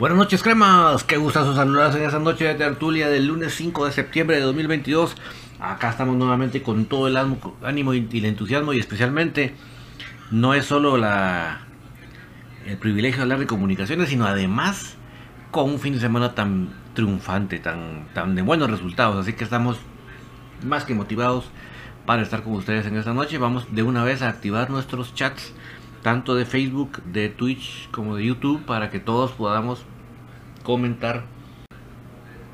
Buenas noches, cremas. Qué gustazo saludarlos en esta noche de tertulia del lunes 5 de septiembre de 2022. Acá estamos nuevamente con todo el ánimo y el entusiasmo y especialmente no es solo el privilegio de hablar de comunicaciones, sino además con un fin de semana tan triunfante, tan, tan de buenos resultados. Así que estamos más que motivados para estar con ustedes en esta noche. Vamos de una vez a activar nuestros chats, tanto de Facebook, de Twitch como de YouTube, para que todos podamos comentar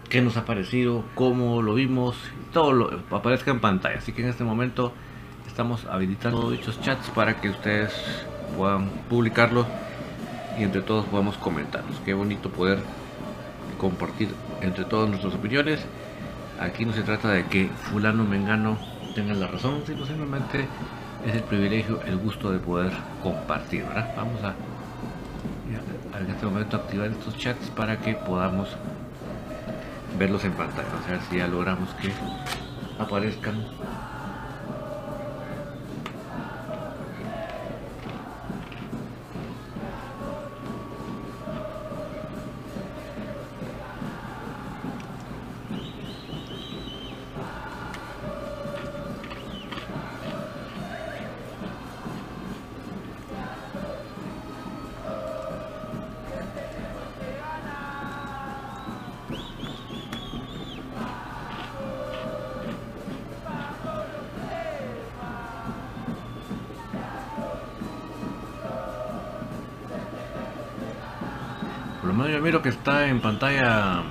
qué nos ha parecido, cómo lo vimos, todo lo aparezca en pantalla. Así que en este momento estamos habilitando dichos chats para que ustedes puedan publicarlo y entre todos podamos comentarlos. Qué bonito poder compartir entre todas nuestras opiniones. Aquí no se trata de que fulano mengano tenga la razón, sino simplemente es el privilegio, el gusto de poder compartir, Vamos a, en este momento activar estos chats para que podamos verlos en pantalla, a ver si ya logramos que aparezcan que está en pantalla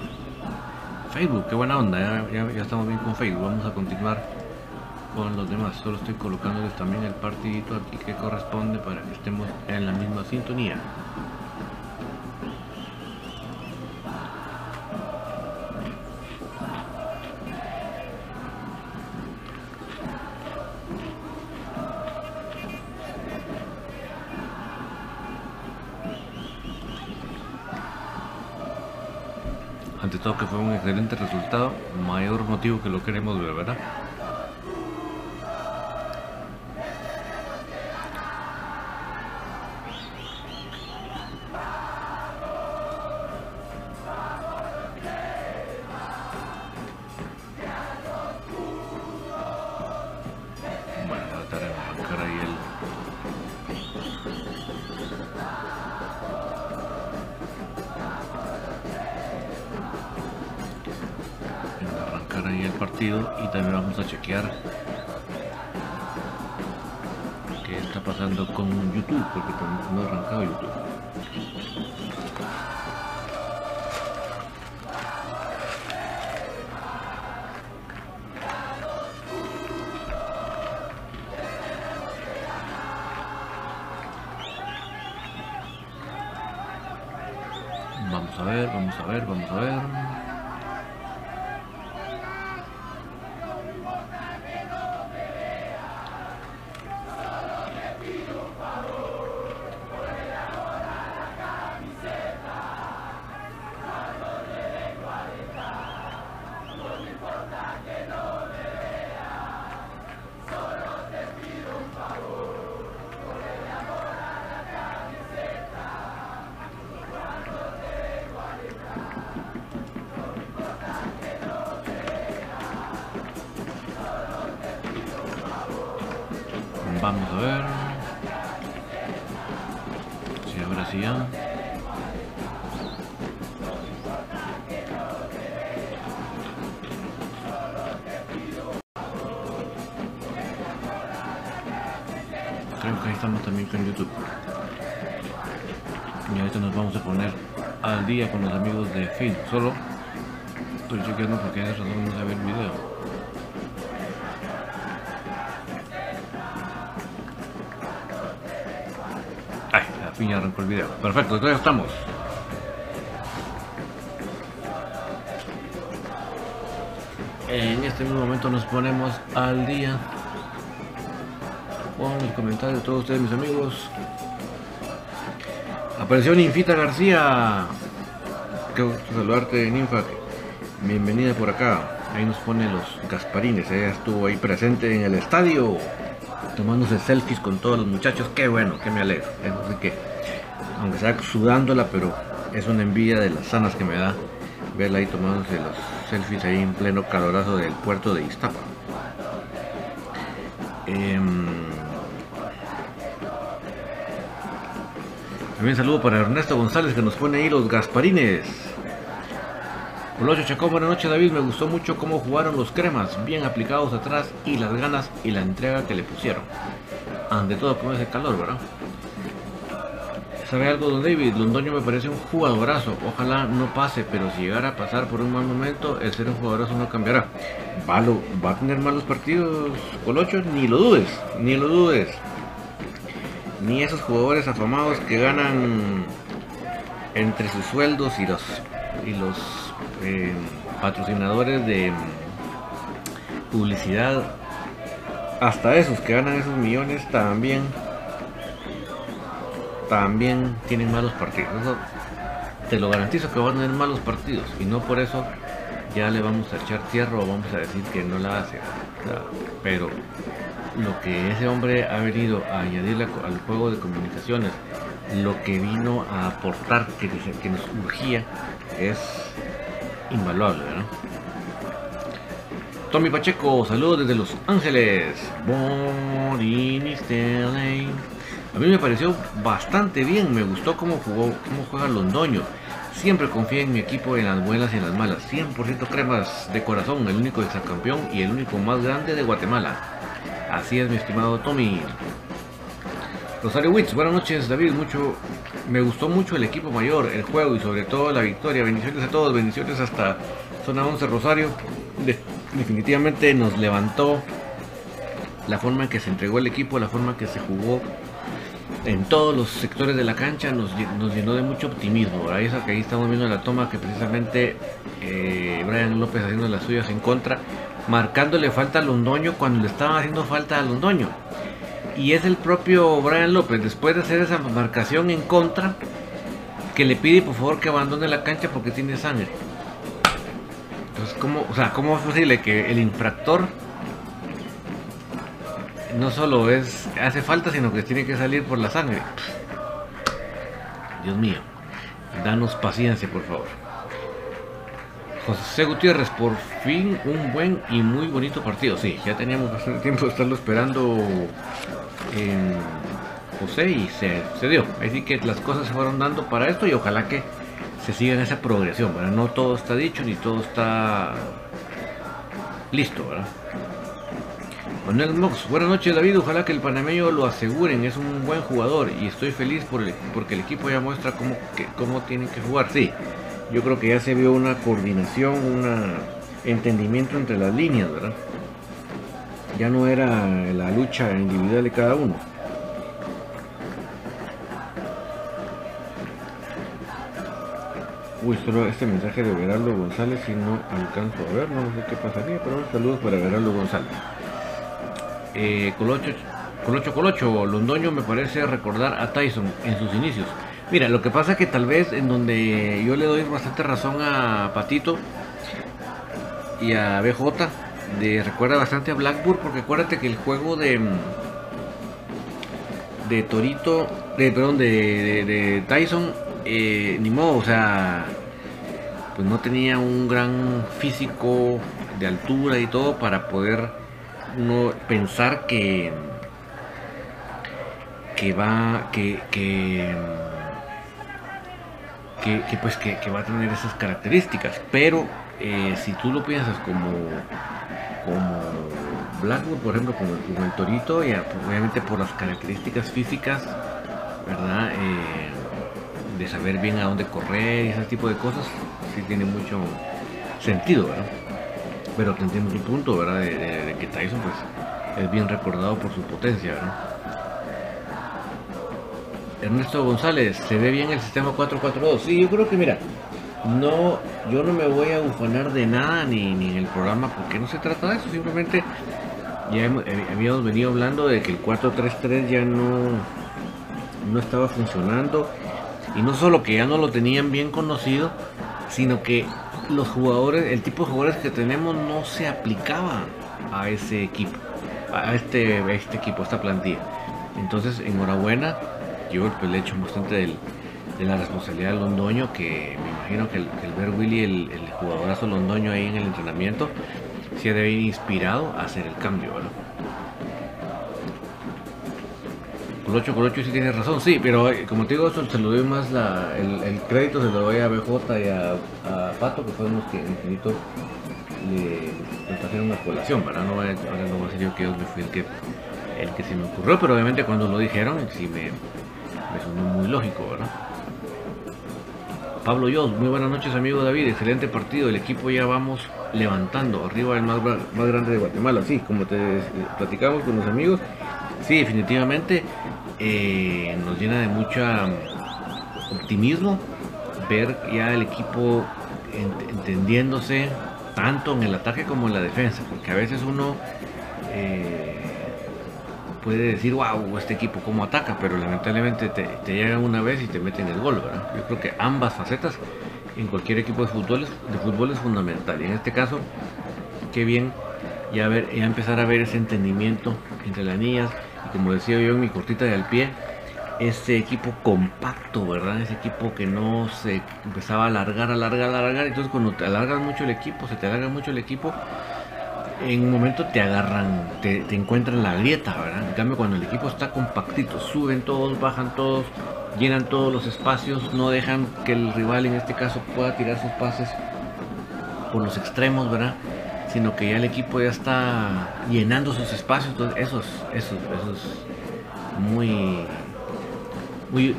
Facebook, qué buena onda, ya, estamos bien con Facebook, vamos a continuar con los demás, solo estoy colocándoles también el partidito aquí que corresponde para que estemos en la misma sintonía. Lo queremos ver, ¿verdad? con Solo estoy chequeando porque hay razón no se ve el video. Ay, fin ya arrancó el video. Perfecto, entonces estamos. En este mismo momento nos ponemos al día con el comentario de todos ustedes, mis amigos. Apareció Ninfita García. Qué gusto saludarte, Ninfa. Bienvenida por acá. Ahí nos pone los Gasparines. Ella estuvo ahí presente en el estadio. Tomándose selfies con todos los muchachos. Qué bueno, que me alegro. Así que, aunque sea sudándola, pero es una envidia de las sanas que me da verla ahí tomándose los selfies ahí en pleno calorazo del puerto de Iztapa. Em, también saludo para Ernesto González que nos pone ahí los Gasparines. Hola Chacón, buenas noches David, me gustó mucho cómo jugaron los cremas, bien aplicados atrás y las ganas y la entrega que le pusieron. Ante todo con ese calor, ¿verdad? ¿Sabe algo, don David? Londoño me parece un jugadorazo. Ojalá no pase, pero si llegara a pasar por un mal momento, el ser un jugadorazo no cambiará. ¿Va, va a tener malos partidos, Colocho? Ni lo dudes, ni lo dudes. Ni esos jugadores afamados que ganan entre sus sueldos y los, y los eh, patrocinadores de publicidad. Hasta esos que ganan esos millones también también tienen malos partidos. te lo garantizo que van a tener malos partidos y no por eso ya le vamos a echar tierra o vamos a decir que no la hace. pero lo que ese hombre ha venido a añadirle al juego de comunicaciones, lo que vino a aportar que, nos urgía es invaluable. Tommy Pacheco, saludos desde Los Ángeles. A mí me pareció bastante bien, me gustó cómo jugó, cómo juega Londoño. Siempre confié en mi equipo en las buenas y en las malas. 100% cremas de corazón, el único exacampeón y el único más grande de Guatemala. Así es, mi estimado Tommy. Rosario Witz, buenas noches David, mucho, me gustó mucho el equipo mayor, el juego y sobre todo la victoria. Bendiciones a todos, bendiciones hasta zona 11 Rosario. definitivamente nos levantó la forma en que se entregó el equipo, la forma en que se jugó en todos los sectores de la cancha nos, llenó de mucho optimismo. Ahí, ahí estamos viendo la toma que precisamente eh, Brian López haciendo las suyas en contra, marcándole falta a Londoño cuando le estaban haciendo falta a Londoño. Y es el propio Brian López, después de hacer esa marcación en contra, que le pide por favor que abandone la cancha porque tiene sangre. Entonces, ¿cómo, o sea, ¿cómo es posible que el infractor no solo es hace falta, sino que tiene que salir por la sangre. Dios mío, danos paciencia, por favor. José Gutiérrez, por fin un buen y muy bonito partido. Sí, ya teníamos bastante tiempo de estarlo esperando en José y se, dio. Así que las cosas se fueron dando para esto y ojalá que se siga en esa progresión. No todo está dicho ni todo está listo, ¿verdad? Manuel Mox, buenas noches David, ojalá que el panameño lo aseguren, es un buen jugador y estoy feliz por porque el equipo ya muestra cómo, cómo tienen que jugar. Sí, yo creo que ya se vio una coordinación, un entendimiento entre las líneas, ¿verdad? Ya no era la lucha individual de cada uno. Uy, solo este mensaje de Veraldo González y no alcanzo a ver, no sé qué pasaría, pero saludos para Veraldo González. Eh, Colocho, Colocho, Colocho, Londoño me parece recordar a Tyson en sus inicios. Mira, lo que pasa es que tal vez en donde yo le doy bastante razón a Patito y a BJ, de, recuerda bastante a Blackburn, porque acuérdate que el juego de de Torito, de, perdón, de, Tyson, eh, ni modo, o sea, pues no tenía un gran físico de altura y todo para poder no pensar que que va que que, que, pues que, va a tener esas características pero eh, si tú lo piensas como como Blackwood por ejemplo como, el torito y obviamente por las características físicas verdad eh, de saber bien a dónde correr y ese tipo de cosas sí tiene mucho sentido verdad pero te entiendo tu punto, ¿verdad? De, que Tyson pues es bien recordado por su potencia, ¿verdad? Ernesto González, ¿se ve bien el sistema 442? Sí, yo creo que mira, no, yo no me voy a ufanar de nada ni, ni en el programa porque no se trata de eso, simplemente ya eh, habíamos venido hablando de que el 433 ya no, no estaba funcionando y no solo que ya no lo tenían bien conocido, sino que los jugadores, el tipo de jugadores que tenemos no se aplicaba a ese equipo, a este, este equipo, a esta plantilla. Entonces, enhorabuena, yo pues, le echo bastante de la responsabilidad del Londoño, que me imagino que el, ver Willy, el, el, jugadorazo Londoño ahí en el entrenamiento, se debe ir inspirado a hacer el cambio, ¿verdad? Colocho, Colocho sí tiene razón, sí, pero eh, como te digo, eso se lo doy más la, el, crédito, se lo doy a BJ y a, Pato, que fueron los que infinito le, trajeron una colación, ¿verdad? No, ahora no voy a ser yo que yo me fui el que, el que se me ocurrió, pero obviamente cuando lo dijeron, sí me, me sonó muy lógico, ¿verdad? Pablo Yos, muy buenas noches amigo David, excelente partido, el equipo ya vamos levantando, arriba el más, grande de Guatemala, sí, como te platicamos con los amigos, sí, definitivamente eh, nos llena de mucho optimismo ver ya el equipo entendiéndose tanto en el ataque como en la defensa, porque a veces uno eh, puede decir, wow, este equipo cómo ataca, pero lamentablemente te, te llega una vez y te meten el gol, ¿verdad? Yo creo que ambas facetas en cualquier equipo de fútbol es, de fútbol es fundamental. Y en este caso, qué bien ya, ver, ya empezar a ver ese entendimiento entre las niñas. Y como decía yo en mi cortita de al pie, ese equipo compacto, ¿verdad? Ese equipo que no se empezaba a alargar, alargar, alargar. Entonces cuando te alargas mucho el equipo, se te alarga mucho el equipo, en un momento te agarran, te, encuentran la grieta, ¿verdad? En cambio, cuando el equipo está compactito, suben todos, bajan todos, llenan todos los espacios, no dejan que el rival en este caso pueda tirar sus pases por los extremos, ¿verdad? Sino que ya el equipo ya está llenando sus espacios, entonces eso es, eso, eso es muy, muy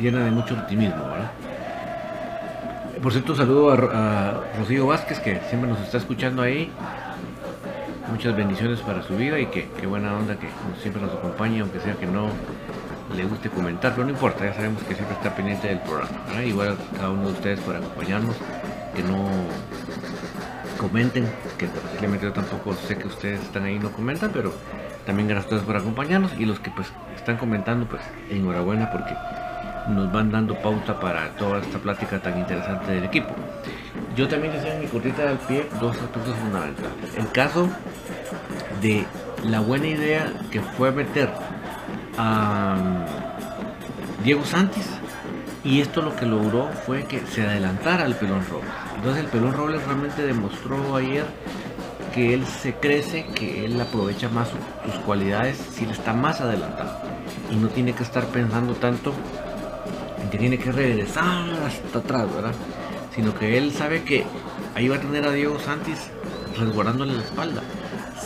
llena de mucho optimismo, ¿verdad? Por cierto, saludo a, a Rocío Vázquez que siempre nos está escuchando ahí muchas bendiciones para su vida y que, buena onda que siempre nos acompañe, aunque sea que no le guste comentar, pero no importa, ya sabemos que siempre está pendiente del programa. Igual a cada uno de ustedes por acompañarnos, que no comenten, que posiblemente yo tampoco sé que ustedes están ahí y no comentan, pero también gracias a ustedes por acompañarnos y los que pues están comentando, pues enhorabuena porque nos van dando pauta para toda esta plática tan interesante del equipo. Yo también decía en mi cortita del pie dos aspectos fundamentales. El caso de la buena idea que fue meter a um, Diego Santis y esto lo que logró fue que se adelantara al Pelón Robles. Entonces el Pelón Robles realmente demostró ayer que él se crece, que él aprovecha más sus cualidades si él está más adelantado y no tiene que estar pensando tanto en que tiene que regresar hasta atrás, ¿verdad? Sino que él sabe que ahí va a tener a Diego Santis resguardándole la espalda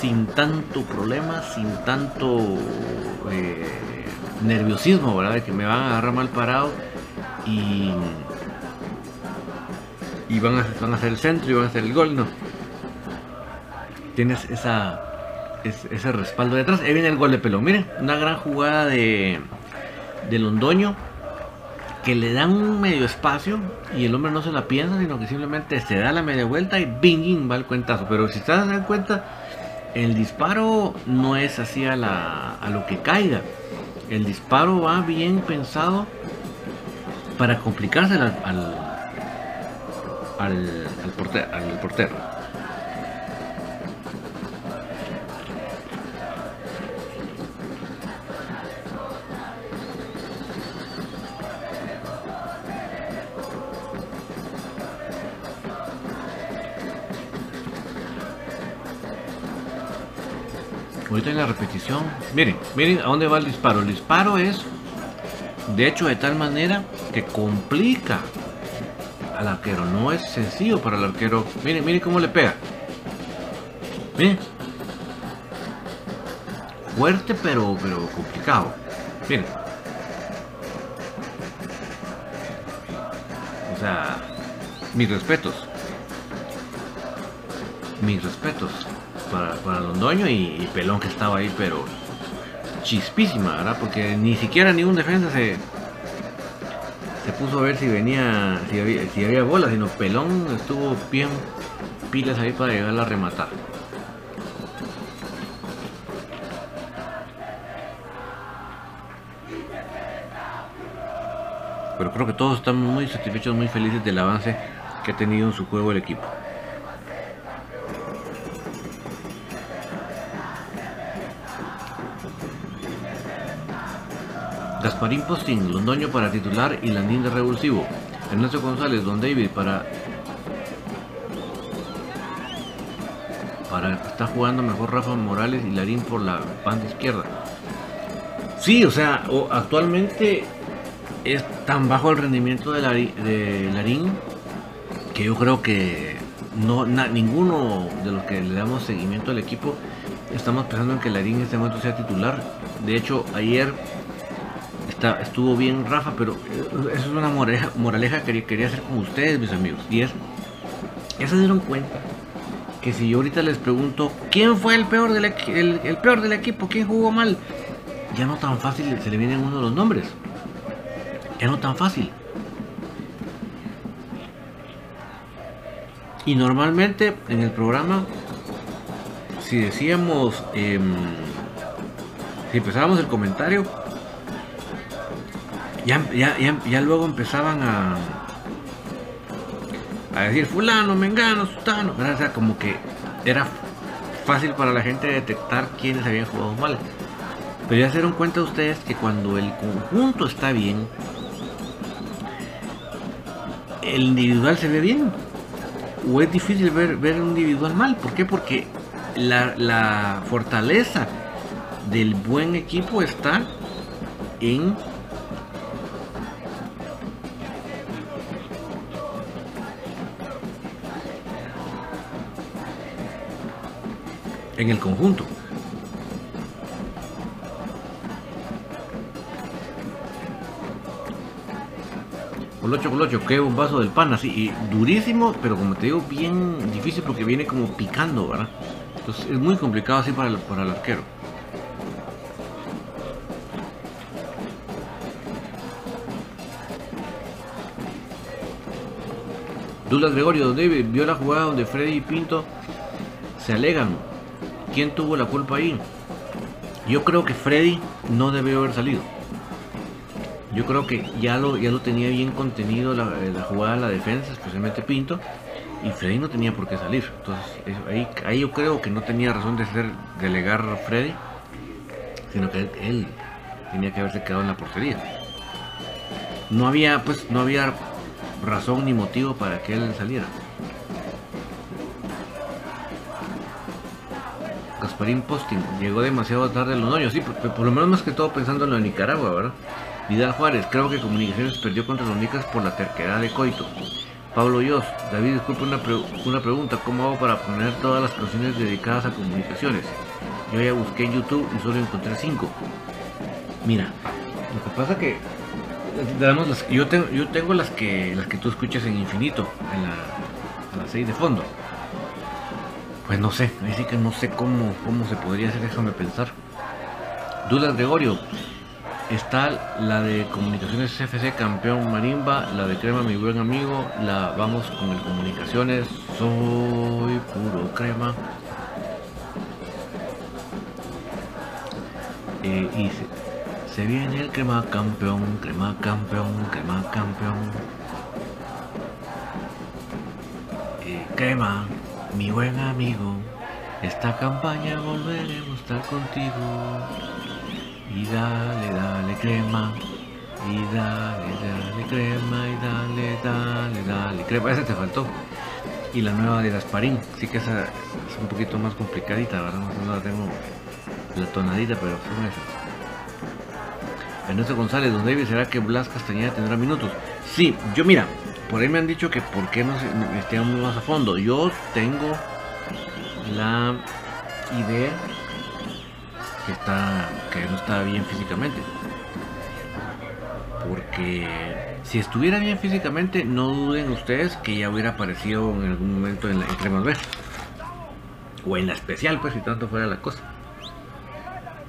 sin tanto problema, sin tanto eh, nerviosismo, ¿verdad? De que me van a agarrar mal parado y, y van, a, van a hacer el centro y van a hacer el gol, no. Tienes esa, ese respaldo detrás. Ahí viene el gol de pelo. Miren, una gran jugada de, de Londoño que le dan un medio espacio y el hombre no se la piensa, sino que simplemente se da la media vuelta y bing, va el cuentazo. Pero si ustedes se dan cuenta, el disparo no es así a, la, a lo que caiga. El disparo va bien pensado para complicarse al, al, al, al portero. Ahorita en la repetición. Miren, miren a dónde va el disparo. El disparo es, de hecho, de tal manera que complica al arquero. No es sencillo para el arquero. Miren, miren cómo le pega. Miren. Fuerte, pero, pero complicado. Miren. O sea, mis respetos. Mis respetos para, Londoño y, Pelón que estaba ahí, pero chispísima, ¿verdad? Porque ni siquiera ningún defensa se, se puso a ver si venía, si había, si había bola, sino Pelón estuvo bien pilas ahí para llegar a rematar. Pero creo que todos están muy satisfechos, muy felices del avance que ha tenido en su juego el equipo. Gasparín Postín, Londoño para titular y Landín de revulsivo. Ernesto González, Don David para. Para está jugando mejor Rafa Morales y Larín por la banda izquierda. Sí, o sea, actualmente es tan bajo el rendimiento de, Larín que yo creo que no ninguno de los que le damos seguimiento al equipo estamos pensando en que Larín en este momento sea titular. De hecho, ayer estuvo bien Rafa, pero eh, eso es una moraleja, que quería hacer con ustedes, mis amigos. Y es, ya se dieron cuenta que si yo ahorita les pregunto quién fue el peor del, el, peor del equipo, quién jugó mal, ya no tan fácil se le vienen uno de los nombres. Ya no tan fácil. Y normalmente en el programa, si decíamos, em, si empezábamos el comentario, ya, ya, luego empezaban a, a decir fulano, mengano, sutano, o sea, como que era fácil para la gente detectar quiénes habían jugado mal. Pero ya se dieron cuenta ustedes que cuando el conjunto está bien, el individual se ve bien. O es difícil ver, ver un individual mal. ¿Por qué? Porque la, la fortaleza del buen equipo está en en el conjunto. Colocho, colocho, un vaso del pan así, y durísimo, pero como te digo, bien difícil porque viene como picando, ¿verdad? Entonces es muy complicado así para el, para el arquero. Douglas Gregorio, donde vio la jugada donde Freddy y Pinto se alegan ¿Quién tuvo la culpa ahí? Yo creo que Freddy no debió haber salido. Yo creo que ya lo, ya lo tenía bien contenido la, eh, jugada la defensa, especialmente Pinto, y Freddy no tenía por qué salir. Entonces ahí, ahí yo creo que no tenía razón de ser delegar a Freddy, sino que él, tenía que haberse quedado en la portería. No había, pues, no había razón ni motivo para que él saliera. Gasparín Posting. Llegó demasiado tarde el Londoño. Sí, por, lo menos más que todo pensando en lo de Nicaragua, ¿verdad? Vidal Juárez. Creo que Comunicaciones perdió contra los Nicas por la terquedad de Coito. Pablo Yos. David, disculpe una, una pregunta. ¿Cómo hago para poner todas las canciones dedicadas a comunicaciones? Yo ya busqué en YouTube y solo encontré cinco. Mira, lo que pasa que las, yo tengo yo tengo las que las que tú escuchas en infinito en la, las seis de fondo pues no sé, así que no sé cómo, cómo se podría hacer, déjame pensar. Dudas Gregorio. Está la de Comunicaciones CFC Campeón Marimba, la de Crema Mi Buen Amigo, la vamos con el Comunicaciones, soy puro crema. Eh, y se, viene el crema campeón, crema campeón, crema campeón. Eh, crema mi buen amigo, esta campaña volveremos a estar contigo. Y dale, dale crema, y dale, dale crema, y dale, dale, dale crema. Esa te faltó. Y la nueva de Gasparín, sí que esa es un poquito más complicadita, ¿verdad? No la tengo la tonadita, pero son esas. Ernesto González, don David, ¿será que Blas Castañeda tendrá minutos? Sí, yo mira, por ahí me han dicho que por qué no estemos más a fondo. Yo tengo la idea que está que no está bien físicamente. Porque si estuviera bien físicamente, no duden ustedes que ya hubiera aparecido en algún momento en la en B. O en la especial, pues si tanto fuera la cosa.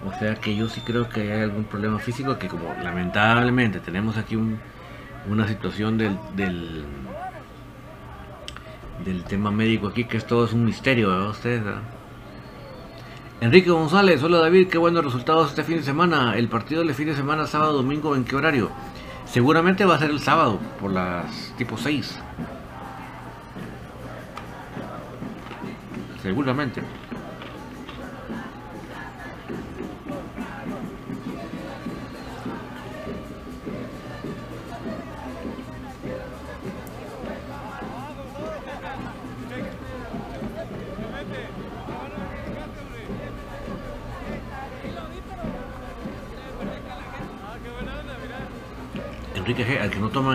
O sea que yo sí creo que hay algún problema físico que como lamentablemente tenemos aquí un una situación del, del, del tema médico aquí, que esto es un misterio, ¿verdad? Ustedes, Enrique González, hola David, qué buenos resultados este fin de semana. El partido del fin de semana, sábado, domingo, ¿en qué horario? Seguramente va a ser el sábado, por las tipo 6. Seguramente.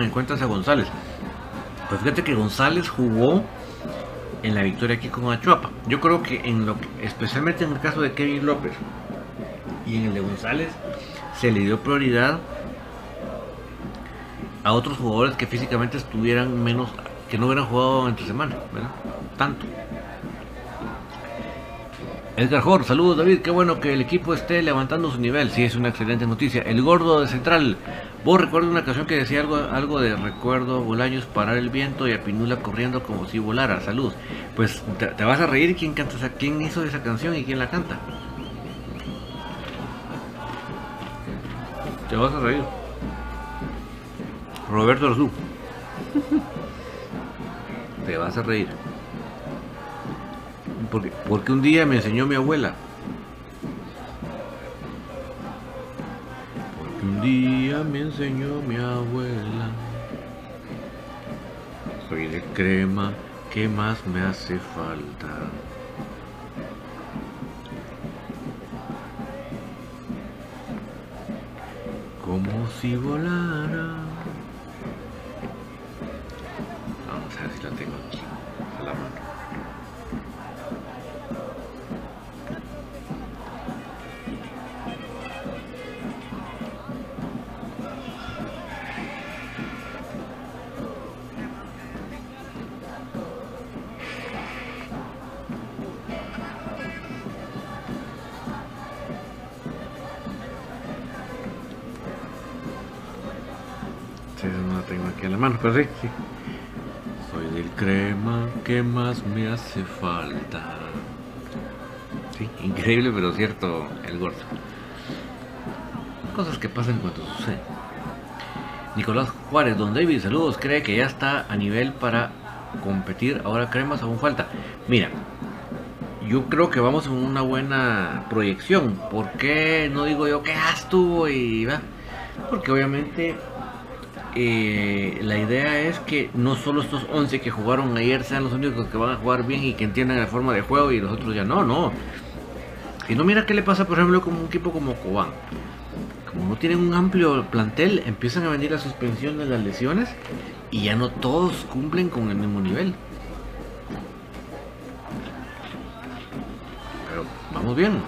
Toman en cuenta a González. Pues fíjate que González jugó en la victoria aquí con Achuapa. Yo creo que en lo especialmente en el caso de Kevin López y en el de González se le dio prioridad a otros jugadores que físicamente estuvieran menos, que no hubieran jugado entre semana, ¿verdad? Tanto. Edgar Jor, saludos David, qué bueno que el equipo esté levantando su nivel, sí es una excelente noticia. El gordo de Central, vos recuerdo una ocasión que decía algo, algo de recuerdo Bolaños parar el viento y a Pinula corriendo como si volara, saludos. Pues te, vas a reír quién canta esa, quién hizo esa canción y quién la canta. Te vas a reír. Roberto Arzú. te vas a reír. Porque, porque un día me enseñó mi abuela. Un día me enseñó mi abuela. Soy de crema, ¿qué más me hace falta? Como si volara. Increíble pero cierto el gordo. Cosas que pasan cuando suceden. Nicolás Juárez, Don David, saludos, cree que ya está a nivel para competir. Ahora cremas aún falta. Mira, yo creo que vamos en una buena proyección. ¿Por qué no digo yo que ya estuvo y va? Porque obviamente eh, la idea es que no solo estos 11 que jugaron ayer sean los únicos que van a jugar bien y que entiendan la forma de juego y los otros ya no, no. Si no, mira qué le pasa, por ejemplo, con un equipo como Cobán. Como no tienen un amplio plantel, empiezan a venir la suspensión de las lesiones y ya no todos cumplen con el mismo nivel. Pero vamos bien.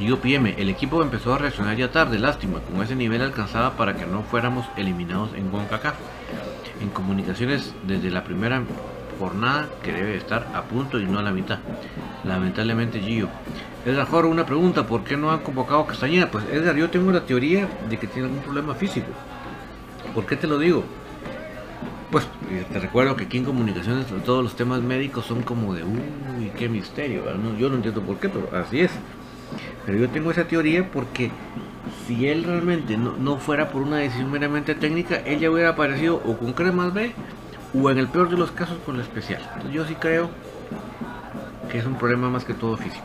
Digo PM, el equipo empezó a reaccionar ya tarde, lástima, con ese nivel alcanzaba para que no fuéramos eliminados en CONCACAF. En comunicaciones desde la primera jornada que debe estar a punto y no a la mitad. Lamentablemente Gio. Edgar Joro, una pregunta, ¿por qué no han convocado a Castañeda? Pues Edgar, yo tengo la teoría de que tiene algún problema físico. ¿Por qué te lo digo? Pues te recuerdo que aquí en comunicaciones todos los temas médicos son como de, uy, qué misterio. Yo no entiendo por qué, pero así es. Pero yo tengo esa teoría porque si él realmente no, no, fuera por una decisión meramente técnica, él ya hubiera aparecido o con cremas B o en el peor de los casos con la especial. Entonces yo sí creo que es un problema más que todo físico.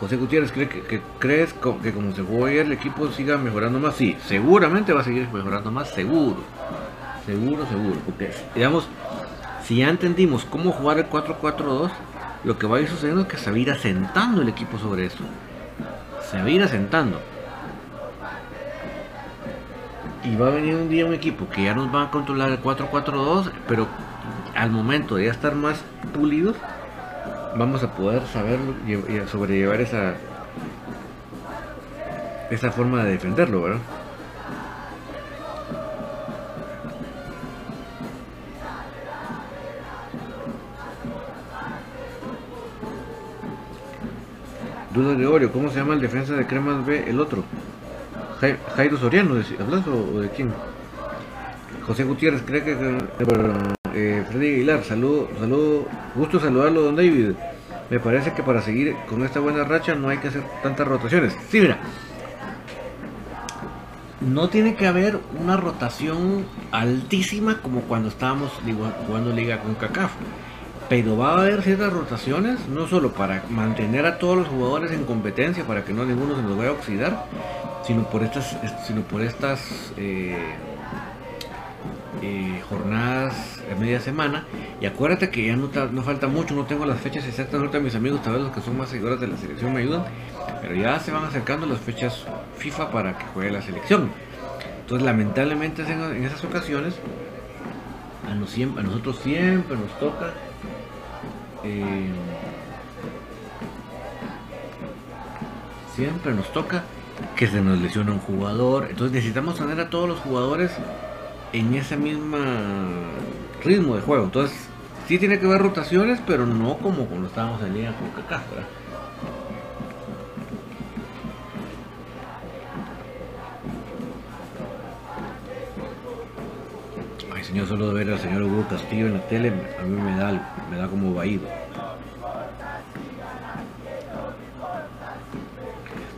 José Gutiérrez, ¿cree que, ¿crees que como se jugó ayer el equipo siga mejorando más? Sí, seguramente va a seguir mejorando más, seguro. Seguro, seguro. Porque, digamos, si ya entendimos cómo jugar el 4-4-2, lo que va a ir sucediendo es que se va a ir asentando el equipo sobre eso. Se va a ir asentando. Y va a venir un día un equipo que ya nos va a controlar el 4-4-2, pero al momento de ya estar más pulidos, vamos a poder saber sobrellevar esa esa forma de defenderlo, ¿verdad? Duda Gregorio, ¿cómo se llama el defensa de Cremas B? El otro. Jairo Soriano, ¿hablas o, de quién? José Gutiérrez, cree que... Eh, Freddy Aguilar, saludo, saludo, gusto saludarlo, don David. Me parece que para seguir con esta buena racha no hay que hacer tantas rotaciones. Sí, mira, no tiene que haber una rotación altísima como cuando estábamos jugando liga con CACAF. Pero va a haber ciertas rotaciones, no solo para mantener a todos los jugadores en competencia, para que no ninguno se nos vaya a oxidar, sino por estas, sino por estas eh, eh, jornadas de media semana. Y acuérdate que ya no, falta mucho, no tengo las fechas exactas, ahorita mis amigos, tal vez los que son más seguidores de la selección me ayudan, pero ya se van acercando las fechas FIFA para que juegue la selección. Entonces, lamentablemente en, esas ocasiones, a, nosotros siempre nos toca eh, siempre nos toca que se nos lesiona un jugador. Entonces necesitamos tener a todos los jugadores en ese mismo ritmo de juego. Entonces, sí tiene que haber rotaciones, pero no como cuando estábamos en línea con Kaká, señor, solo de ver al señor Hugo Castillo en la tele, a mí me da me da como vaído.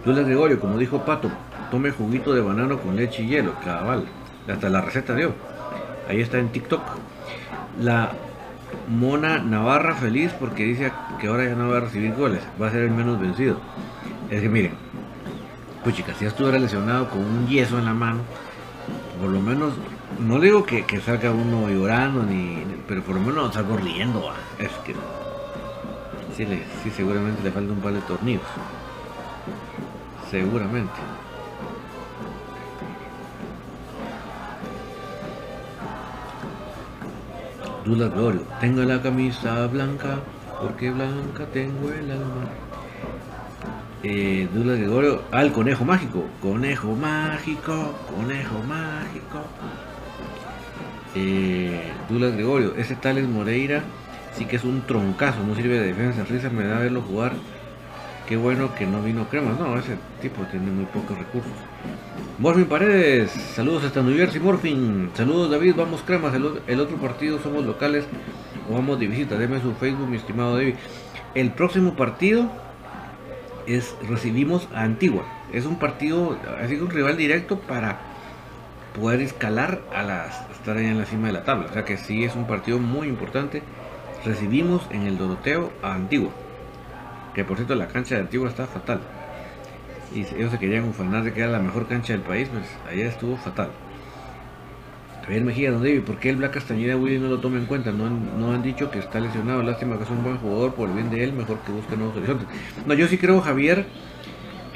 Lula Gregorio, como dijo Pato, tome juguito de banano con leche y hielo, cabal hasta la receta dio. Ahí está en TikTok. La Mona Navarra feliz porque dice que ahora ya no va a recibir goles, va a ser el menos vencido. Es que miren, pues chicas, si estuviera lesionado con un yeso en la mano, por lo menos, no digo que, salga uno llorando, ni, pero por lo menos salgo riendo. Es que sí, sí, seguramente le falta un par de tornillos. Seguramente. Dula Glorio, tengo la camisa blanca, porque blanca tengo el alma. Eh, Dula Gregorio, al conejo mágico, conejo mágico, conejo mágico. Eh, Dula Gregorio, ese tal es Moreira, sí que es un troncazo, no sirve de defensa, risa me da verlo jugar. Qué bueno que no vino cremas, no, ese tipo tiene muy pocos recursos. Morfin Paredes, saludos hasta New Jersey, Morfin. Saludos David, vamos cremas. El, otro partido somos locales o vamos de visita. Deme su Facebook, mi estimado David. El próximo partido es recibimos a Antigua. Es un partido, así que un rival directo para poder escalar a las, estar ahí en la cima de la tabla. O sea que sí es un partido muy importante. Recibimos en el Doroteo a Antigua. Que por cierto la cancha de Antigua está fatal y ellos se querían ufanar de que era la mejor cancha del país, pues allá estuvo fatal. Javier Mejía, don David, ¿por qué el Black Castañeda Willy no lo toma en cuenta? No no han dicho que está lesionado, lástima que es un buen jugador, por el bien de él, mejor que busque nuevos horizontes. No, yo sí creo, Javier,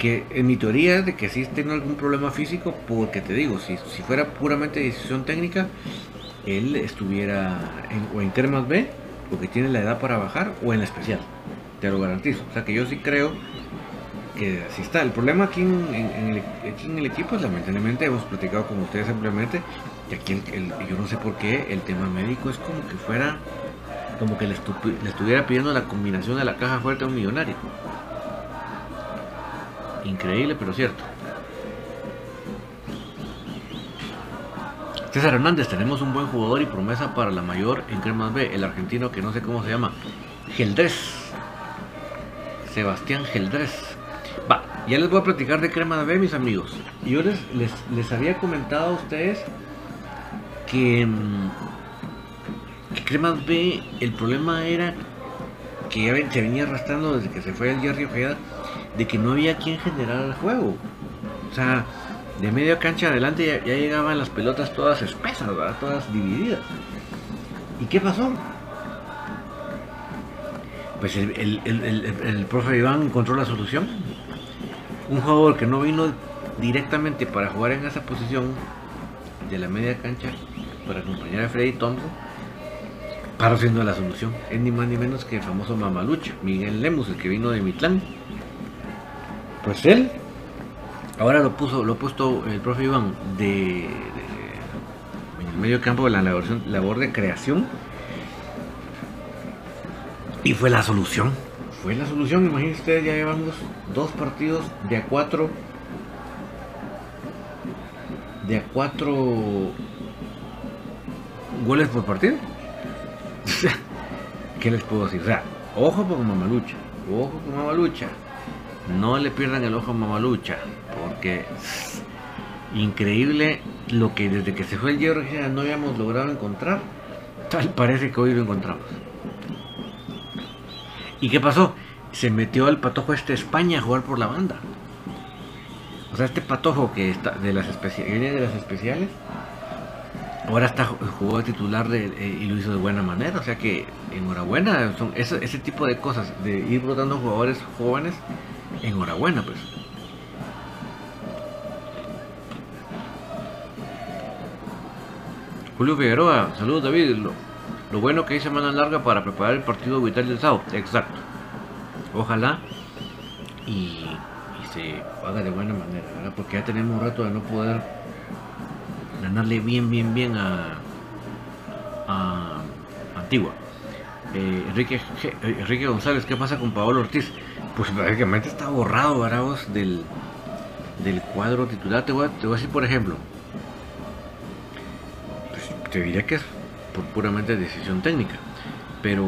que en mi teoría es de que sí tiene algún problema físico, porque te digo, si, si fuera puramente decisión técnica, él estuviera en, o en Termas B, porque tiene la edad para bajar, o en la especial, te lo garantizo. O sea que yo sí creo que así está. El problema aquí en, el, equipo es lamentablemente, hemos platicado con ustedes simplemente, que aquí yo no sé por qué el tema médico es como que fuera, como que le, estuviera pidiendo la combinación de la caja fuerte a un millonario. Increíble, pero cierto. César Hernández, tenemos un buen jugador y promesa para la mayor en Cremas B, el argentino que no sé cómo se llama, Geldres. Sebastián Geldres. Va, ya les voy a platicar de crema de B, mis amigos. Yo les, les, había comentado a ustedes que, mm, que crema B, el problema era que ya se venía arrastrando desde que se fue el Jerry Ojeda, de que no había quien generar el juego. O sea, de media cancha adelante ya, llegaban las pelotas todas espesas, todas divididas. ¿Y qué pasó? Pues el, el profe Iván encontró la solución un jugador que no vino directamente para jugar en esa posición de la media cancha para acompañar a Freddy Thompson, para siendo la solución. Es ni más ni menos que el famoso Mamalucho, Miguel Lemus, el que vino de Mitlán. Pues él, ahora lo puso, lo ha puesto el profe Iván de, en el medio campo de la labor, labor de creación y fue la solución fue la solución. Imagínense ustedes, ya llevamos dos partidos de a cuatro. De a cuatro goles por partido. ¿Qué les puedo decir? O sea, ojo con Mamalucha. Ojo con Mamalucha. No le pierdan el ojo a Mamalucha. Porque increíble lo que desde que se fue el hierro no habíamos logrado encontrar. Tal parece que hoy lo encontramos. ¿Y qué pasó? Se metió el patojo este España a jugar por la banda. O sea, este patojo que está de las viene de las especiales, ahora está jugó de titular eh, y lo hizo de buena manera. O sea que enhorabuena, son ese, ese tipo de cosas, de ir brotando jugadores jóvenes, enhorabuena pues. Julio Figueroa, saludos David. Lo, bueno que hay semana larga para preparar el partido vital del sábado. Exacto. Ojalá y, se haga de buena manera, ¿verdad? Porque ya tenemos un rato de no poder ganarle bien, bien, bien a, Antigua. Eh, Enrique, Enrique González, ¿qué pasa con Pablo Ortiz? Pues prácticamente está borrado, ¿verdad? Del, del cuadro titular. Te voy, te voy a decir, por ejemplo, te diría que es por puramente decisión técnica. Pero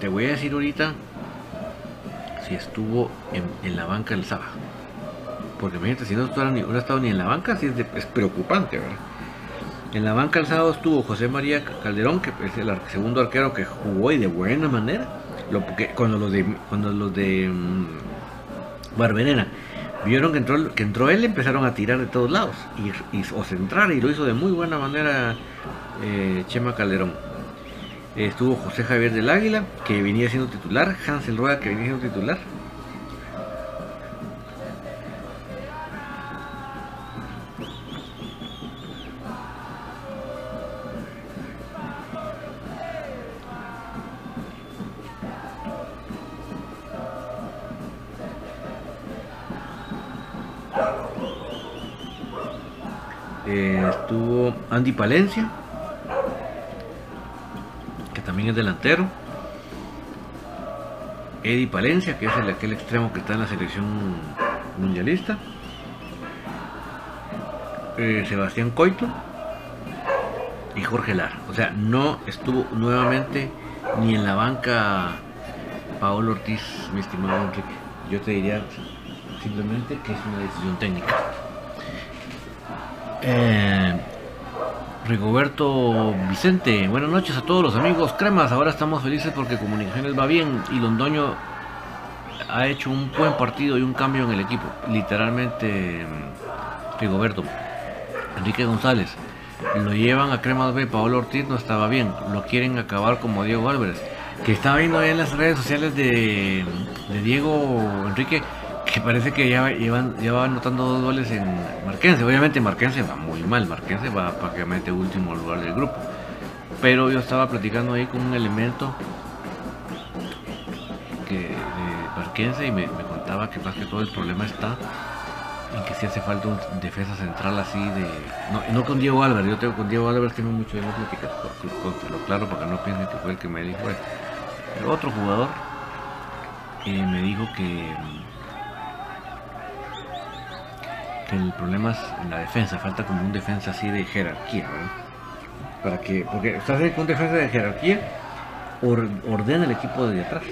te voy a decir ahorita si estuvo en, la banca el sábado. Porque imagínate, si no hubiera estado ni en la banca, sí es, preocupante, ¿verdad? En la banca el sábado estuvo José María Calderón, que es el segundo arquero que jugó y de buena manera. Cuando los de, cuando mm, Barberena vieron que entró, que entró él, empezaron a tirar de todos lados y, o centrar y lo hizo de muy buena manera eh, Chema Calderón. estuvo José Javier del Águila, que venía siendo titular, Hansel Rueda, que venía siendo titular. Estuvo Andy Palencia, que también es delantero. Eddie Palencia, que es el, aquel extremo que está en la selección mundialista. Eh, Sebastián Coito y Jorge Lar. O sea, no estuvo nuevamente ni en la banca Paolo Ortiz, mi estimado Enrique. Yo te diría simplemente que es una decisión técnica. Eh, Rigoberto Vicente, buenas noches a todos los amigos cremas. Ahora estamos felices porque Comunicaciones va bien y Londoño ha hecho un buen partido y un cambio en el equipo. Literalmente, Rigoberto. Enrique González, lo llevan a Cremas B. Paolo Ortiz no estaba bien. Lo quieren acabar como Diego Álvarez. Que estaba viendo ahí en las redes sociales de Diego Enrique que parece que ya, ya va anotando dos goles en Marquense. Obviamente Marquense va muy mal, Marquense va prácticamente último lugar del grupo. Pero yo estaba platicando ahí con un elemento que, de Marquense y me, contaba que más que todo el problema está en que si hace falta un defensa central así de... No, no con Diego Álvarez, yo tengo con Diego Álvarez tengo mucho de no platicar, lo claro para que no piensen que fue el que me dijo eso. Pero otro jugador eh, me dijo que el problema es en la defensa, falta como un defensa así de jerarquía, Para que, porque estás con un defensa de jerarquía, ordena el equipo de atrás.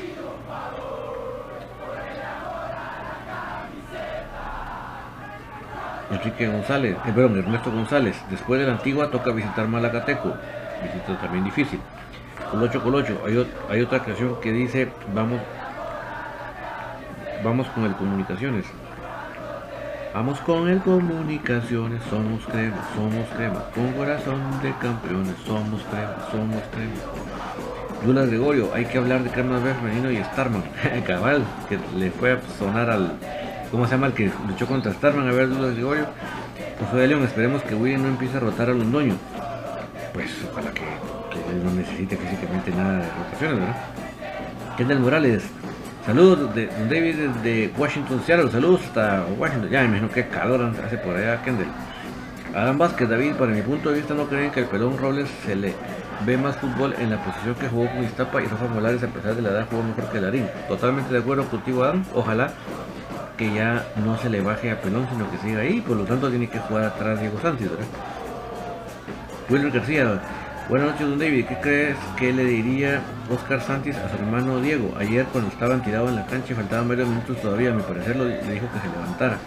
Enrique González, eh, perdón, Ernesto González, después de la antigua toca visitar Malacateco, visita también difícil. Colocho Colocho, hay, hay otra creación que dice, vamos, vamos con el comunicaciones. Vamos con el comunicaciones, somos crema, somos crema, con corazón de campeones, somos crema, somos crema. Lula Gregorio, hay que hablar de crema femenino y Starman, cabal, que le fue a sonar al, ¿cómo se llama? El que luchó contra Starman, a ver Lula Gregorio. Pues de León, esperemos que William no empiece a rotar a Londoño. Pues ojalá que, que él no necesite físicamente nada de rotaciones, ¿verdad? Kendall Morales, Saludos de David desde Washington, Seattle. Saludos hasta Washington. Ya me imagino que calor hace por allá, Kendall. Adam Vázquez, David, para mi punto de vista no creen que el pelón Robles se le ve más fútbol en la posición que jugó con Iztapa y Rafa Molares a pesar de la edad jugó mejor que Larín. Totalmente de acuerdo contigo Adam, ojalá que ya no se le baje a pelón sino que siga ahí, por lo tanto tiene que jugar atrás Diego Sánchez, ¿verdad? Wilmer García, buenas noches don David, ¿qué crees que le diría Oscar Santis a su hermano Diego? Ayer cuando estaban tirados en la cancha y faltaban varios minutos todavía, a mi parecer le dijo que se levantara.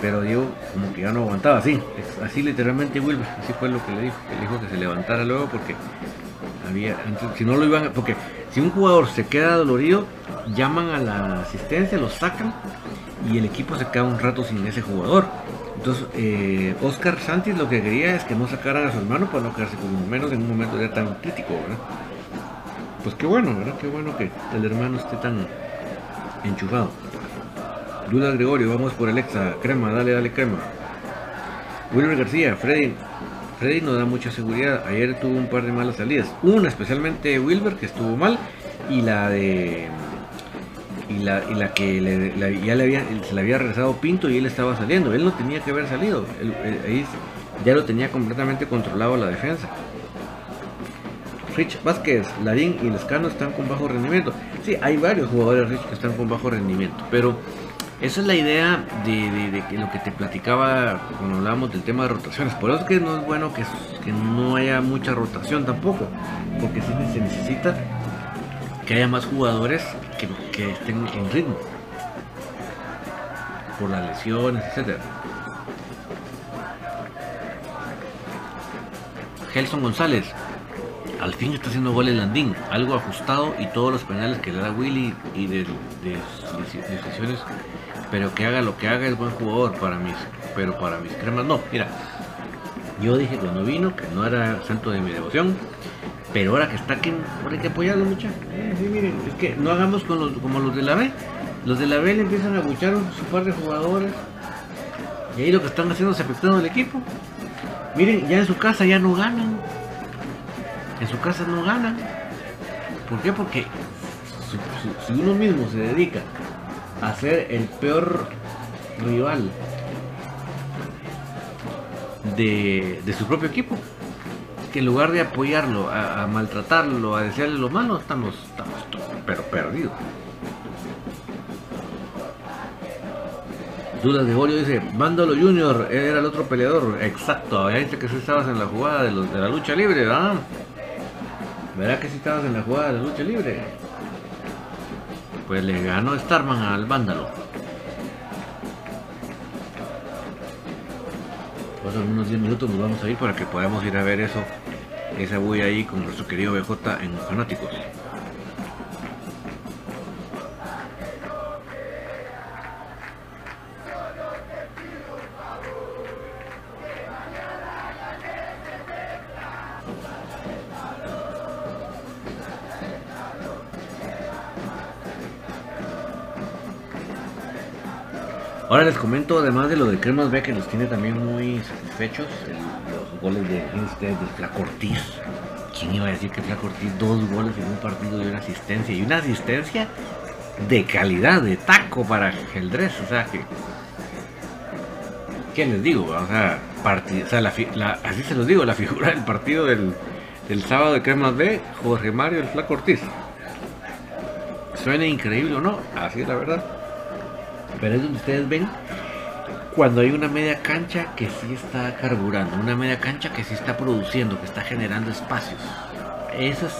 Pero Diego como que ya no aguantaba, así, así literalmente Wilber, así fue lo que le dijo, le dijo que se levantara luego porque había, si no lo iban, porque si un jugador se queda dolorido, llaman a la asistencia, lo sacan y el equipo se queda un rato sin ese jugador. Entonces, eh, Oscar Santis lo que quería es que no sacaran a su hermano para no quedarse con menos en un momento ya tan crítico, ¿verdad? Pues qué bueno, ¿verdad? Qué bueno que el hermano esté tan enchufado. Duda Gregorio, vamos por Alexa. Crema, dale, dale, crema. Wilmer García, Freddy. Freddy no da mucha seguridad. Ayer tuvo un par de malas salidas. Una especialmente Wilber, que estuvo mal. Y la de. Y la, que ya le había, se le había regresado Pinto y él estaba saliendo. Él no tenía que haber salido. ahí ya lo tenía completamente controlado la defensa. Rich Vázquez, Larín y Lescano están con bajo rendimiento. Sí, hay varios jugadores Rich que están con bajo rendimiento, pero esa es la idea de, lo que te platicaba cuando hablábamos del tema de rotaciones. Por eso es que no es bueno que, no haya mucha rotación tampoco, porque sí se necesita que haya más jugadores que, estén en ritmo, por las lesiones, etc. Gelson González, al fin está haciendo goles Landín, algo ajustado y todos los penales que le da Willy y de, de, decisiones pero que haga lo que haga es buen jugador para mis, pero para mis cremas no. Mira, yo dije cuando vino que no era santo de mi devoción, pero ahora que está aquí, hay que apoyarlo mucho. sí, miren, es que no hagamos con los, como los de la B. Los de la B le empiezan a buchar su par de jugadores. Y ahí lo que están haciendo es afectando al equipo. Miren, ya en su casa ya no ganan. En su casa no ganan. ¿Por qué? Porque si uno mismo se dedica a ser el peor rival de, su propio equipo. Que en lugar de apoyarlo, a, maltratarlo, a desearle lo malo, estamos, estamos pero perdidos. Dudas de Gorio dice, Mándalo Junior, era el otro peleador. Exacto, ya dice que si estabas en la jugada de, la lucha libre, ¿verdad? ¿Verdad que si estabas en la jugada de la lucha libre? pues le ganó Starman al vándalo. En unos 10 minutos nos vamos a ir para que podamos ir a ver eso, esa bulla ahí con nuestro querido BJ en Fanáticos. Ahora les comento, además de lo de Cremas B, que los tiene también muy satisfechos, goles de Instead, de Flacortiz. ¿Quién iba a decir que Flacortiz dos goles en un partido y una asistencia? Y una asistencia de calidad, de taco para Geldrés. O sea que. ¿Qué les digo? O sea, o sea así se los digo, la figura del partido del, del sábado de Cremas B, Jorge Mario el Flaco Ortiz. Suena increíble o no, así es la verdad. Pero es donde ustedes ven cuando hay una media cancha que sí está carburando, una media cancha que sí está produciendo, que está generando espacios. Esa es,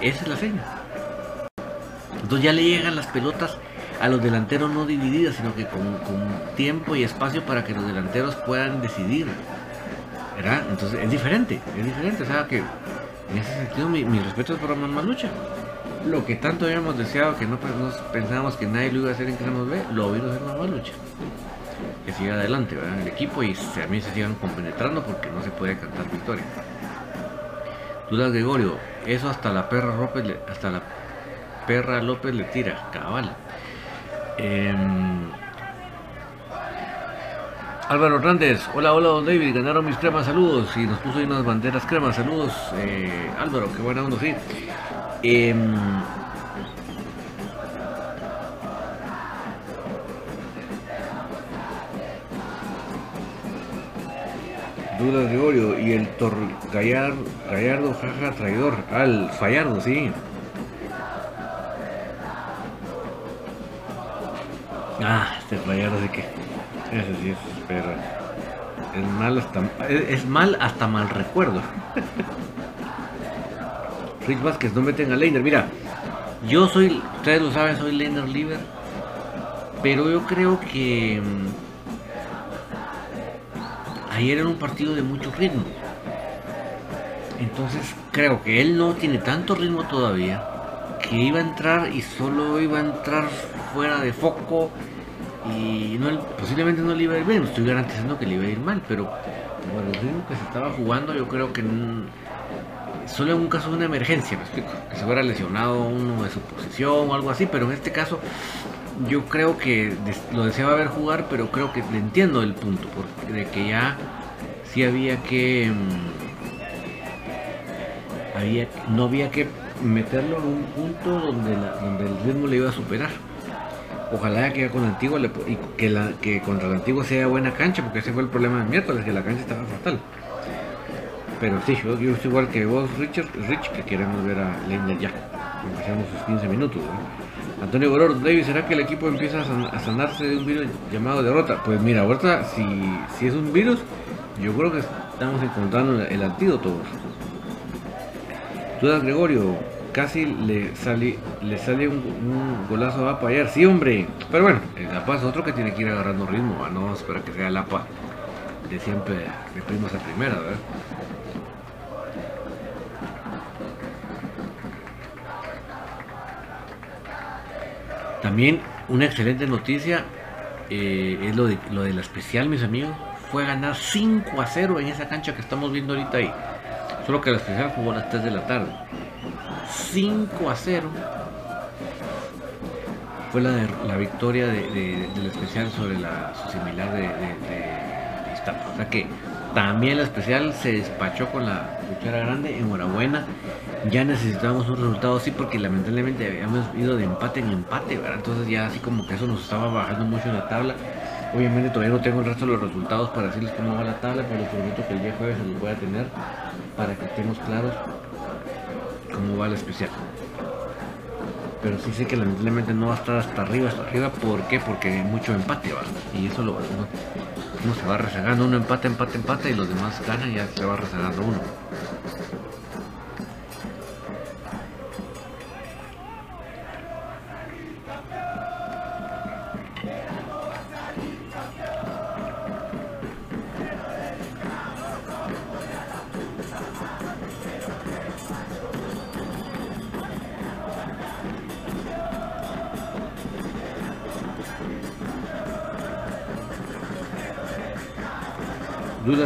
esa es la seña. Entonces ya le llegan las pelotas a los delanteros no divididas, sino que con, tiempo y espacio para que los delanteros puedan decidir. ¿Verdad? Entonces es diferente, es diferente. O sea que en ese sentido mi, mi respeto es para Mamá Lucha lo que tanto habíamos deseado, que no pensábamos que nadie lo iba a hacer en Cremos B, lo vino a hacer más lucha. Que siga adelante. El equipo y mí se sigan compenetrando porque no se puede cantar victoria. Dudas Gregorio, eso hasta la perra López le, hasta la perra López le tira, cabal. Em, Álvaro Hernández, hola, hola, don David, ganaron mis cremas, saludos. Y nos puso unas banderas cremas, saludos. Eh, Álvaro, qué buena onda, sí. Eh, Douglas Gregorio y el Tor Gallardo, Gallardo, jaja, traidor. Al Fallardo, sí. Ah, este Fallardo de que. Ese sí es perra. Es mal hasta, es, mal hasta mal recuerdo. Rich Vázquez, no meten a Leiner. Mira, yo soy, ustedes lo saben, soy Leiner Liver. Pero yo creo que mm, ayer era un partido de mucho ritmo. Entonces creo que él no tiene tanto ritmo todavía. Que iba a entrar y solo iba a entrar fuera de foco. Y no, posiblemente no le iba a ir bien. Estoy garantizando que le iba a ir mal. Pero bueno, el ritmo que se estaba jugando yo creo que solo en un caso de una emergencia, me explico, que se hubiera lesionado uno de su posición o algo así, pero en este caso yo creo que lo deseaba ver jugar, pero creo que le entiendo el punto, porque de que ya sí había que mm, había no había que meterlo en un punto donde, donde el ritmo le iba a superar. Ojalá que con Antigua le, y que, la, que contra el Antigua sea buena cancha, porque ese fue el problema del miércoles, que la cancha estaba fatal. Pero sí, yo, yo estoy igual que vos, Richard, Rich, que queremos ver a Leiner ya. Empezamos sus 15 minutos. Antonio Goror, David, ¿será que el equipo empieza a, sanarse de un virus llamado derrota? Pues mira, ahorita si, si es un virus, yo creo que estamos encontrando el antídoto. Dudas Gregorio, casi le sale, le sale un, golazo a APA ayer. Sí, hombre. Pero bueno, el APA es otro que tiene que ir agarrando ritmo. No espera que sea el APA de siempre de primas a primera, ¿verdad? También una excelente noticia eh, es lo de, lo de la especial, mis amigos. Fue a ganar 5 a 0 en esa cancha que estamos viendo ahorita ahí. Solo que la especial jugó a las 3 de la tarde. 5 a 0 fue la, la victoria de, la especial sobre la similar de, de, O sea que también la especial se despachó con la cuchara grande. Enhorabuena ya necesitábamos un resultado así porque lamentablemente habíamos ido de empate en empate, ¿verdad? Entonces ya así como que eso nos estaba bajando mucho en la tabla. Obviamente todavía no tengo el resto de los resultados para decirles cómo va la tabla, pero les prometo que el día jueves se los voy a tener para que estemos claros cómo va la especial. Pero sí sé que lamentablemente no va a estar hasta arriba, hasta arriba. ¿Por qué? Porque hay mucho empate, ¿verdad? Y eso lo uno se va rezagando, uno empate, empate, empate y los demás ganan y ya se va rezagando uno.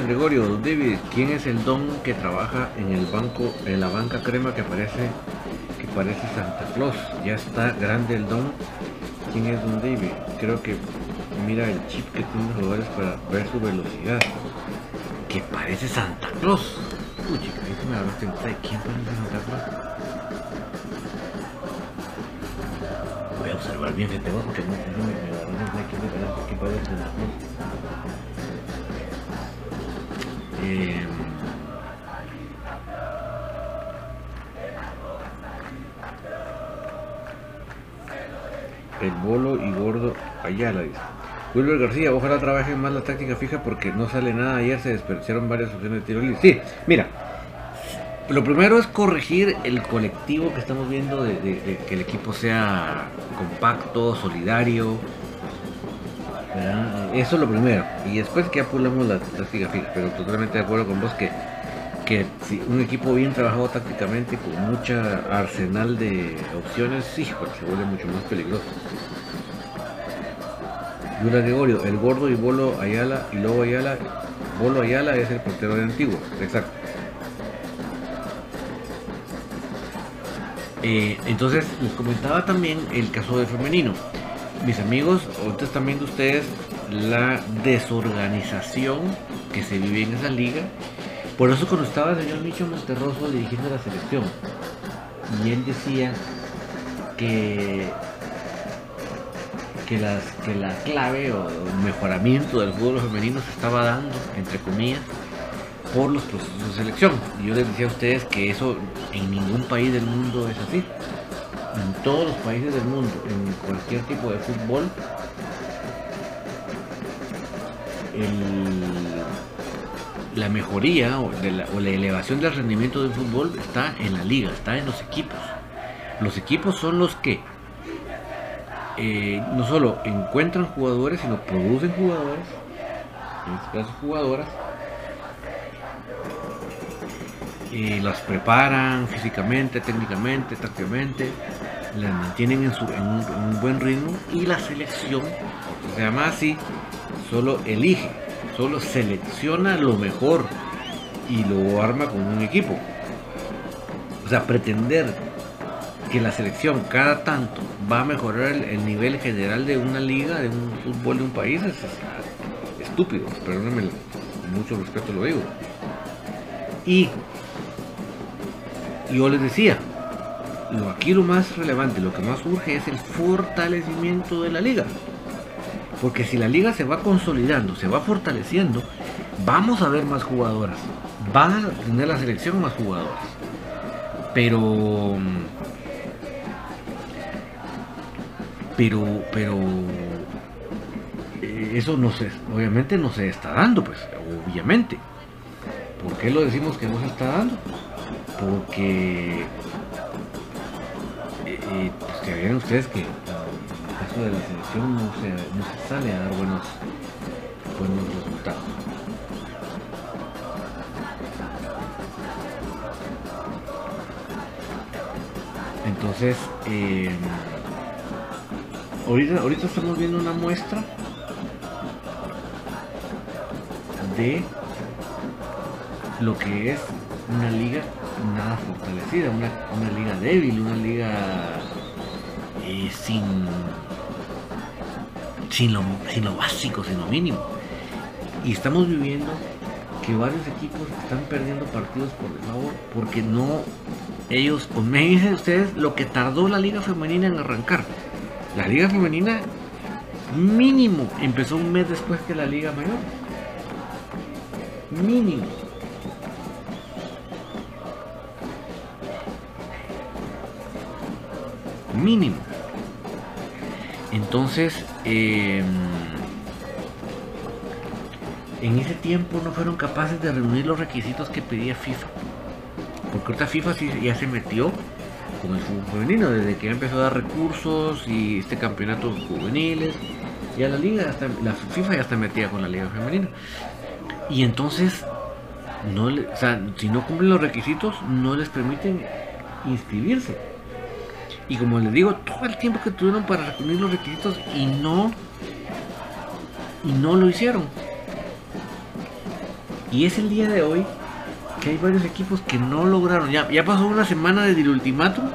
Gregorio, David, ¿quién es el don que trabaja en el banco, en la banca crema que parece que parece Santa Claus? Ya está grande el don. ¿Quién es Don David? Creo que mira el chip que tiene los jugadores para ver su velocidad. Que parece Santa Claus. Uy, chica, ahí me hablaste de quién parece Santa Claus. Voy a observar bien este porque no, no me agarré de quién parece Santa Claus. Eh, el bolo y gordo Ayala dice. Wilber García, ojalá trabaje más la táctica fija porque no sale nada. Ayer se desperdiciaron varias opciones de tiro libre. Sí, mira, lo primero es corregir el colectivo que estamos viendo de que el equipo sea compacto, solidario, eso es lo primero. Y después que apulamos la táctica fija. Pero totalmente de acuerdo con vos que, que si un equipo bien trabajado tácticamente, con mucha arsenal de opciones, sí, se vuelve mucho más peligroso. Yura Gregorio, el gordo y Bolo Ayala y luego Ayala. Bolo Ayala es el portero de antiguo, exacto. Eh, entonces les comentaba también el caso de femenino mis amigos, ahorita están viendo ustedes la desorganización que se vive en esa liga. Por eso cuando estaba el señor Micho Monterroso dirigiendo la selección, y él decía que, que, las, que la clave o mejoramiento del fútbol femenino se estaba dando, entre comillas, por los procesos de selección. Y yo les decía a ustedes que eso en ningún país del mundo es así. En todos los países del mundo, en cualquier tipo de fútbol, la mejoría o, la, elevación del rendimiento del fútbol está en la liga, está en los equipos. Los equipos son los que eh, no solo encuentran jugadores, sino producen jugadores, en este caso jugadoras, y las preparan físicamente, técnicamente, tácticamente, las mantienen en, un, buen ritmo y la selección, se llama así, solo elige, solo selecciona lo mejor y lo arma con un equipo. O sea, pretender que la selección cada tanto va a mejorar el, nivel general de una liga, de un fútbol de un país, es, estúpido, perdónenme, mucho respeto lo digo. Y yo les decía, lo, aquí lo más relevante, lo que más urge es el fortalecimiento de la liga. Porque si la liga se va consolidando, se va fortaleciendo, vamos a ver más jugadoras. Va a tener la selección más jugadoras. Pero pero pero eh, eso no se obviamente no se está dando pues obviamente ¿por qué lo decimos que no se está dando? porque pues que ustedes que en el caso de la selección no se, no se sale a dar buenos buenos resultados. Entonces eh, Ahorita, ahorita estamos viendo una muestra de lo que es una liga nada fortalecida, una, liga débil, una liga sin, sin, lo, sin lo básico, sin lo mínimo. Y estamos viviendo que varios equipos están perdiendo partidos por favor porque no ellos, pues me dicen ustedes lo que tardó la liga femenina en arrancar la liga femenina mínimo empezó un mes después que la liga mayor. Mínimo. Mínimo. Entonces, em, en ese tiempo no fueron capaces de reunir los requisitos que pedía FIFA. Porque ahorita FIFA sí ya se metió con el fútbol femenino, desde que empezó a dar recursos y este campeonato juveniles, ya la liga, hasta, la FIFA ya está metida con la liga femenina. Y entonces, si no cumplen los requisitos, no les permiten inscribirse. Y como les digo, todo el tiempo que tuvieron para reunir los requisitos y no, y no lo hicieron. Y es el día de hoy hay varios equipos que no lograron. Ya, ya pasó una semana desde el ultimátum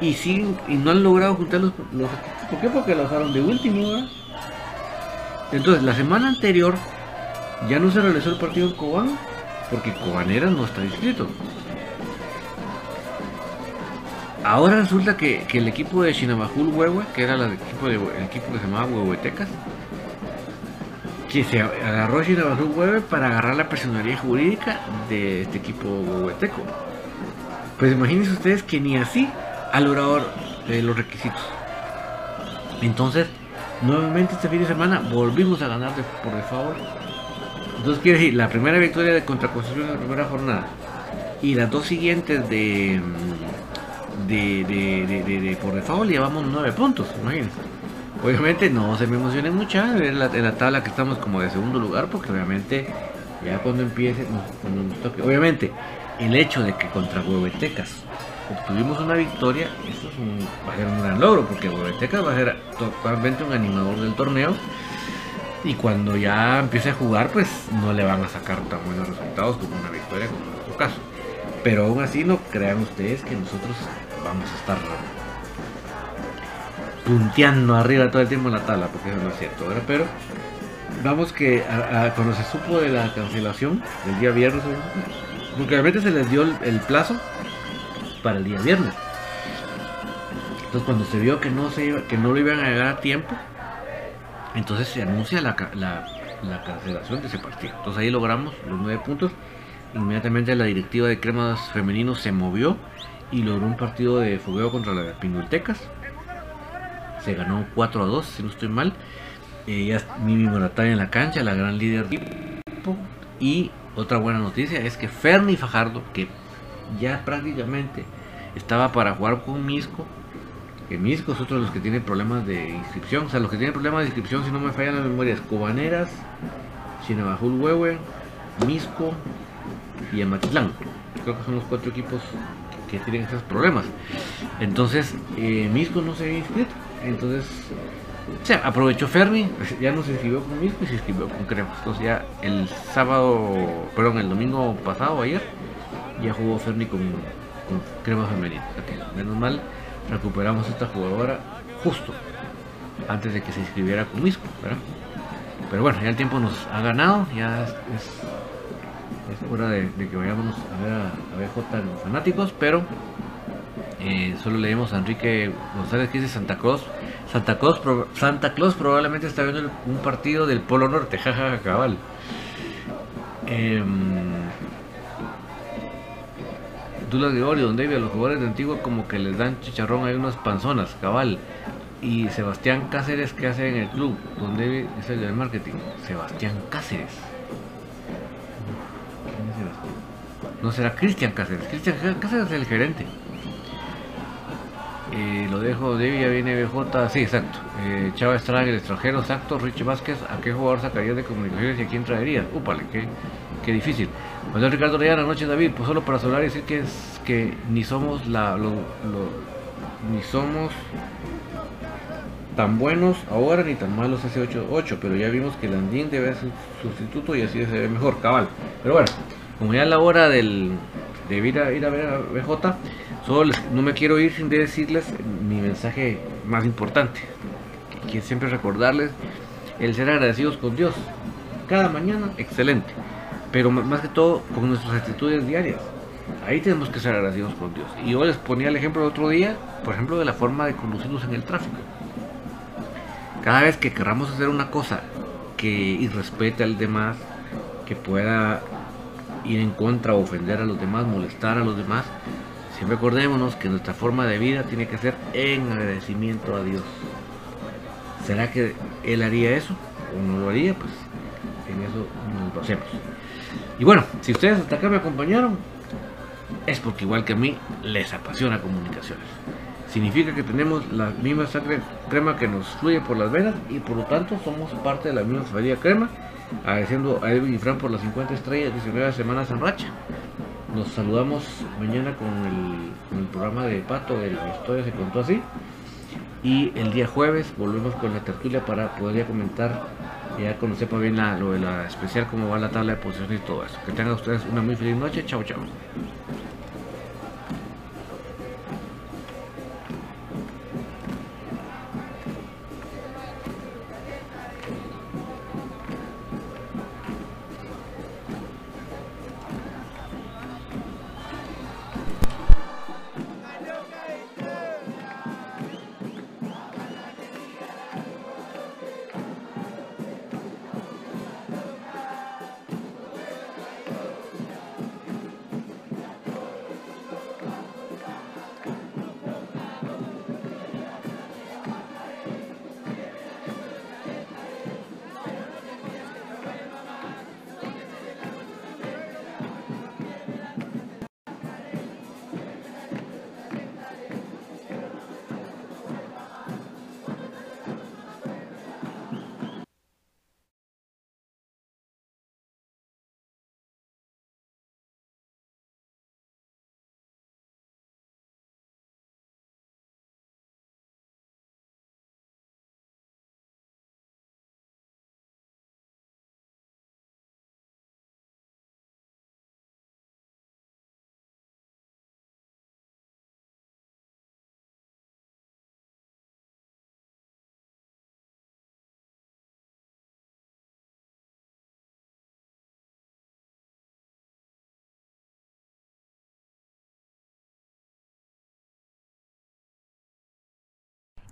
y siguen y no han logrado juntar los, equipos. ¿Por qué? Porque lo usaron de último. Entonces, la semana anterior ya no se realizó el partido en Cobán porque Cobanera no está inscrito. Ahora resulta que, el equipo de Shinabajul Huehue, que era el equipo, de, el equipo que se llamaba Huehuetecas, que se agarró Shirabasu Webe para agarrar la personalidad jurídica de este equipo huehueteco. Pues imagínense ustedes que ni así ha logrado eh, los requisitos. Entonces, nuevamente este fin de semana volvimos a ganar por default. Entonces quiere decir, la primera victoria de contra en la primera jornada y las dos siguientes de de, de, de, de por default llevamos nueve puntos, imagínense. Obviamente no se me emocionen mucho la, en la tabla que estamos como de segundo lugar, porque obviamente ya cuando empiece, obviamente el hecho de que contra Huevetecas obtuvimos una victoria, eso es un, va a ser un gran logro, porque Huevetecas va a ser totalmente un animador del torneo. Y cuando ya empiece a jugar, pues no le van a sacar tan buenos resultados como una victoria, como en nuestro caso. Pero aún así, no crean ustedes que nosotros vamos a estar punteando arriba todo el tiempo en la tabla, porque eso no es cierto. Pero vamos que cuando se supo de la cancelación del día viernes, porque realmente se les dio el, plazo para el día viernes. Entonces cuando se vio que no se que no lo iban a llegar a tiempo, entonces se anuncia la, la cancelación de ese partido. Entonces ahí logramos los nueve puntos inmediatamente la directiva de cremas femeninos se movió y logró un partido de fogueo contra las Pindultecas. Se ganó 4 a 2, si no estoy mal. Ella es Mimi Morataya en la cancha, la gran líder del equipo. Y otra buena noticia es que Ferni Fajardo, que ya prácticamente estaba para jugar con Misco, que Misco es otro de los que tiene problemas de inscripción. O sea, los que tienen problemas de inscripción, si no me fallan las memorias, Cobaneras, Chinabajul Huehue, Misco y Amatitlán. Creo que son los cuatro equipos que, tienen esos problemas. Entonces, eh, Misco no se había inscrito. Entonces, o sea, aprovechó Fermi, ya no se inscribió con Misco y se inscribió con Cremas. Entonces ya el sábado, perdón, el domingo pasado, ayer, ya jugó Fermi con, con Cremas Femenino. menos mal, recuperamos esta jugadora justo antes de que se inscribiera con Misco, ¿verdad? Pero bueno, ya el tiempo nos ha ganado, ya es, es, hora de, que vayamos a ver a, BJ los fanáticos, pero eh, solo leemos a Enrique González que dice Santa Cruz. Santa Claus, Santa Claus probablemente está viendo un partido del Polo Norte, jajaja, cabal. Eh, Dula de Ori, donde a los jugadores de Antigua como que les dan chicharrón, hay unas panzonas, cabal y Sebastián Cáceres que hace en el club, donde es el marketing. Sebastián Cáceres. No será Cristian Cáceres. Cristian Cáceres es el gerente. Eh, lo dejo, Debbie ya viene BJ, sí, exacto. Eh, Chava Estrada, el extranjero, exacto. Richie Vázquez, ¿a qué jugador sacaría de comunicaciones y a quién traería? Úpale, qué, qué difícil. Manuel Ricardo Reyana, noche David, pues solo para hablar y decir que que ni somos la, lo, ni somos tan buenos ahora ni tan malos hace 8, pero ya vimos que Landín debe ser sustituto y así se ve mejor, cabal. Pero bueno, como ya es la hora del, de ir a, ir a ver a BJ, solo no me quiero ir sin decirles mi mensaje más importante, que siempre recordarles el ser agradecidos con Dios. Cada mañana, excelente, pero más que todo con nuestras actitudes diarias. Ahí tenemos que ser agradecidos con Dios. Y yo les ponía el ejemplo el otro día, por ejemplo, de la forma de conducirnos en el tráfico. Cada vez que queramos hacer una cosa que irrespete al demás, que pueda ir en contra ofender a los demás, molestar a los demás, siempre acordémonos que nuestra forma de vida tiene que ser en agradecimiento a Dios. ¿Será que Él haría eso o no lo haría? Pues en eso nos lo hacemos. Y bueno, si ustedes hasta acá me acompañaron, es porque igual que a mí les apasiona comunicaciones significa que tenemos la misma sangre crema que nos fluye por las venas y por lo tanto somos parte de la misma familia crema. Agradeciendo a Edwin y Fran por las 50 estrellas, 19 semanas en racha. Nos saludamos mañana con el, programa de Pato, de la historia se contó así. Y el día jueves volvemos con la tertulia para poder ya comentar, ya cuando sepa bien lo de la especial, cómo va la tabla de posiciones y todo eso. Que tengan ustedes una muy feliz noche. Chao, chao.